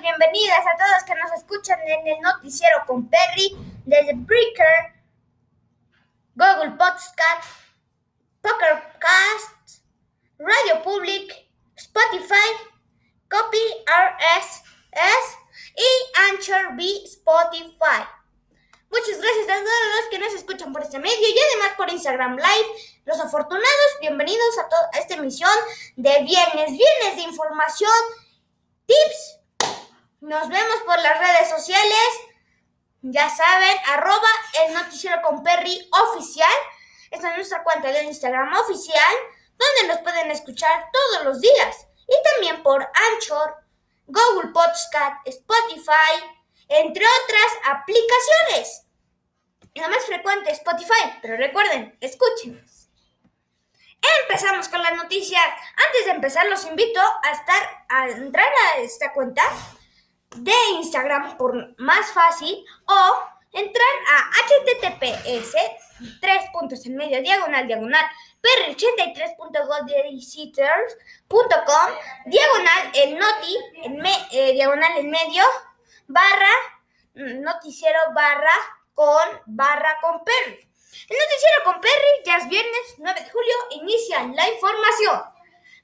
bienvenidos, bienvenidas a todos que nos escuchan en el noticiero con Perry desde Breaker, Google Podcast, Pokercast, Radio Public, Spotify, Copy RSS y Anchor B Spotify. Muchas gracias a todos los que nos escuchan por este medio y además por Instagram Live. Los afortunados, bienvenidos a, toda esta emisión de viernes, viernes de información tips. Nos vemos por las redes sociales. Ya saben, arroba el noticiero con Perry oficial. Esta es nuestra cuenta de Instagram oficial, donde nos pueden escuchar todos los días. Y también por Anchor, Google Podcast, Spotify, entre otras aplicaciones. La más frecuente, Spotify. Pero recuerden, escúchenos. Empezamos con las noticias. Antes de empezar, los invito a estar a entrar a esta cuenta de Instagram por más fácil o entrar a https tres puntos en medio diagonal diagonal per 83.godvisitors.com diagonal el noti en eh, diagonal en medio barra noticiero barra con barra con perry el noticiero con Perry ya es viernes 9 de julio, inicia la información.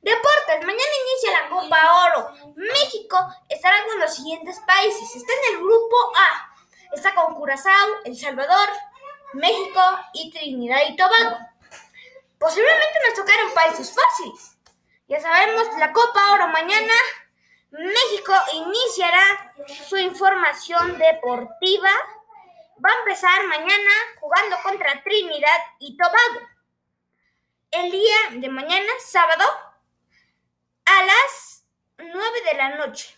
Deportes, mañana inicia la Copa Oro. México estará con los siguientes países. Está en el grupo A. Está con Curazao, El Salvador, México y Trinidad y Tobago. Posiblemente nos tocaron países fáciles. Ya sabemos, la Copa Oro mañana. México iniciará su información deportiva va a empezar mañana jugando contra Trinidad y Tobago. El día de mañana, sábado, a las 9 de la noche.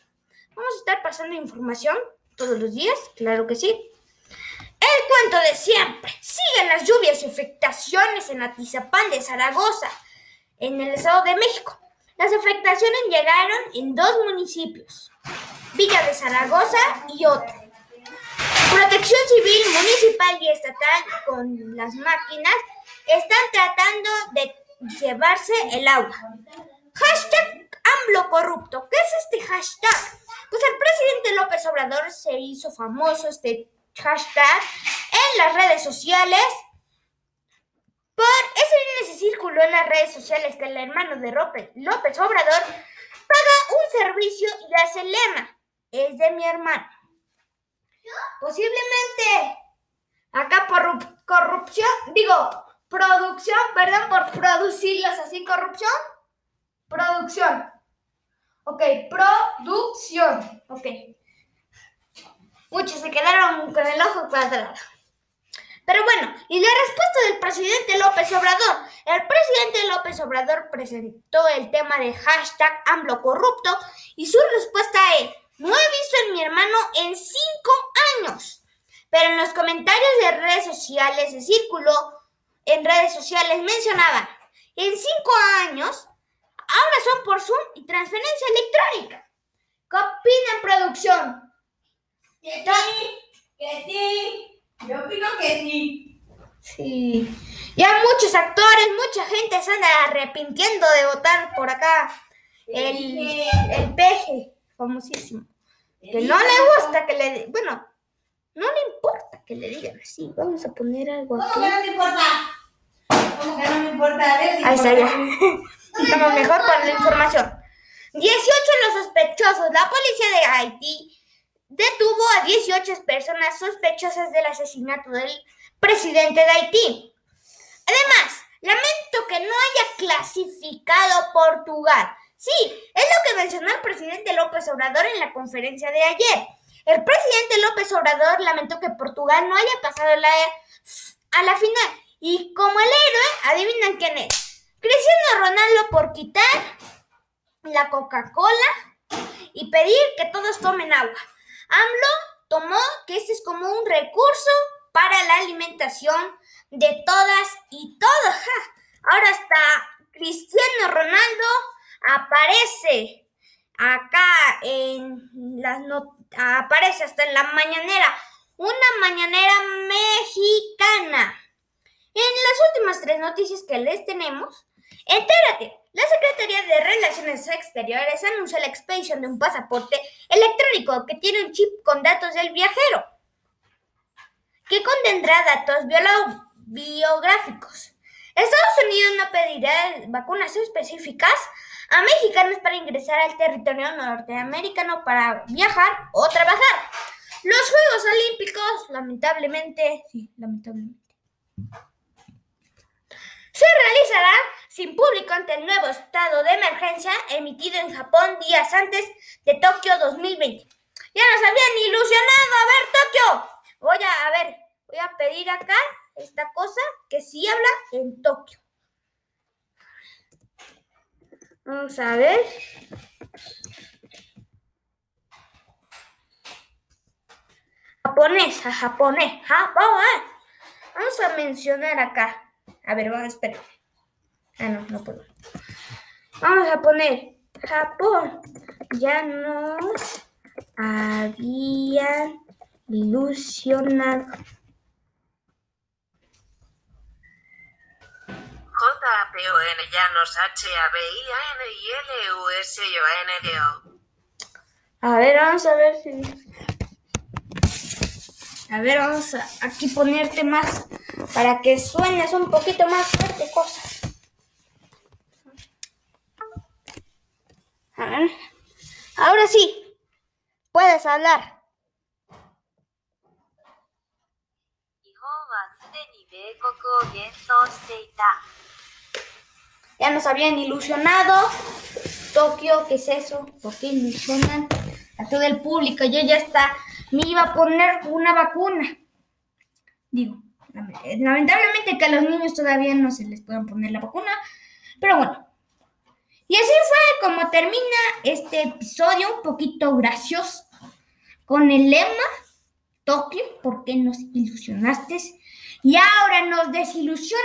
Vamos a estar pasando información todos los días, claro que sí. El cuento de siempre. Siguen las lluvias y afectaciones en Atizapán de Zaragoza, en el Estado de México. Las afectaciones llegaron en dos municipios, Villa de Zaragoza y otro. Protección Civil Municipal y Estatal con las máquinas están tratando de llevarse el agua. Hashtag AMLO corrupto. ¿Qué es este hashtag? Pues el presidente López Obrador se hizo famoso este hashtag en las redes sociales. Por ese se circuló en las redes sociales que el hermano de López Obrador paga un servicio y hace lema. Es de mi hermano. Posiblemente acá por corrupción, digo, producción, perdón, por producirlos así, corrupción. Producción. Ok, producción. Ok. Muchos se quedaron con el ojo cuadrado. Pero bueno, y la respuesta del presidente López Obrador. El presidente López Obrador presentó el tema de hashtag AMLO corrupto y su respuesta es, no he visto a mi hermano en cinco años. Pero en los comentarios de redes sociales, de círculo en redes sociales, mencionaban, en cinco años, ahora son por Zoom y transferencia electrónica. ¿Qué opina producción? Que sí, que sí. Yo opino que sí. Sí. Ya muchos actores, mucha gente se anda arrepintiendo de votar por acá. El, el peje famosísimo. Que no le gusta que le... Bueno, no le importa que le digan así. Vamos a poner algo aquí. ¿Cómo que no me importa? Ahí está ya. Estamos mejor con la información. 18 los sospechosos. La policía de Haití detuvo a 18 personas sospechosas del asesinato del presidente de Haití. Además, lamento que no haya clasificado Portugal Sí, es lo que mencionó el presidente López Obrador en la conferencia de ayer. El presidente López Obrador lamentó que Portugal no haya pasado a la final. Y como el héroe, adivinan quién es. Cristiano Ronaldo por quitar la Coca-Cola y pedir que todos tomen agua. AMLO tomó que este es como un recurso para la alimentación de todas y todos. Ahora está Cristiano Ronaldo aparece acá en las aparece hasta en la mañanera, una mañanera mexicana. En las tres noticias que les tenemos, entérate, la Secretaría de Relaciones Exteriores anunció la expedición de un pasaporte electrónico que tiene un chip con datos del viajero, que contendrá datos biográficos. Estados Unidos no pedirá vacunas específicas a mexicanos para ingresar al territorio norteamericano para viajar o trabajar. Los Juegos Olímpicos, lamentablemente, sí, lamentablemente, se realizará sin público ante el nuevo estado de emergencia emitido en Japón días antes de Tokio 2020. Ya nos habían ilusionado. A ver, Tokio. Voy a, ver, voy a pedir acá esta cosa que sí habla en Tokio. Vamos a ver. Japonés, a japonés, Japón. Vamos a mencionar acá. A ver, vamos a esperar. Ah, no, no puedo. Vamos a poner Japón. Ya nos habían ilusionado. J-A-P-O-N Llanos H-A-B-I-A-N-I-L-U-S-I-O-N-D-O. A ver, vamos a ver si. A ver, vamos a aquí ponerte más para que suenes un poquito más fuerte cosas. A ver. Ahora sí, puedes hablar. Ya nos habían ilusionado. Tokio, ¿qué es eso? ¿Por qué ilusionan a todo el público? Yo ya está, me iba a poner una vacuna. Digo, Lamentablemente que a los niños todavía no se les pueden poner la vacuna, pero bueno. Y así fue como termina este episodio, un poquito gracioso, con el lema Tokio, ¿por qué nos ilusionaste? Y ahora nos desilusionan.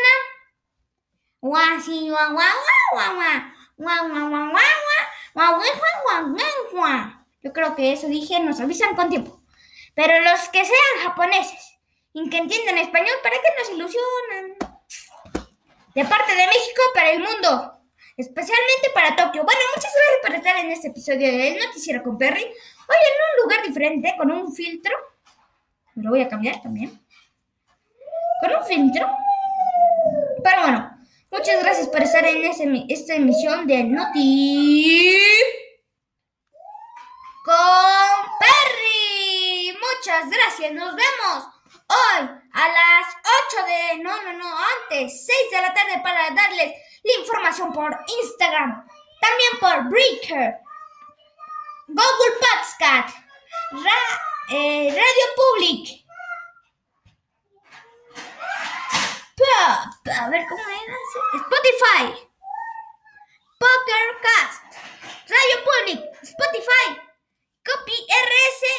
Yo creo que eso dije, nos avisan con tiempo. Pero los que sean japoneses y que entiendan español, ¿para qué nos ilusionan? De parte de México para el mundo. Especialmente para Tokio. Bueno, muchas gracias por estar en este episodio del Noticiero con Perry. Hoy en un lugar diferente, con un filtro. Me lo voy a cambiar también. Con un filtro. Pero bueno, muchas gracias por estar en esta emisión de Noti con Perry. Muchas gracias, nos vemos hoy a las 8 de, no, no, no, antes, 6 de la tarde para darles la información por Instagram, también por Breaker, Google Podcast, eh, Radio Public. Pa- A ver cómo era. Spotify. Pokercast. Radio Public. Spotify. Copy RSE.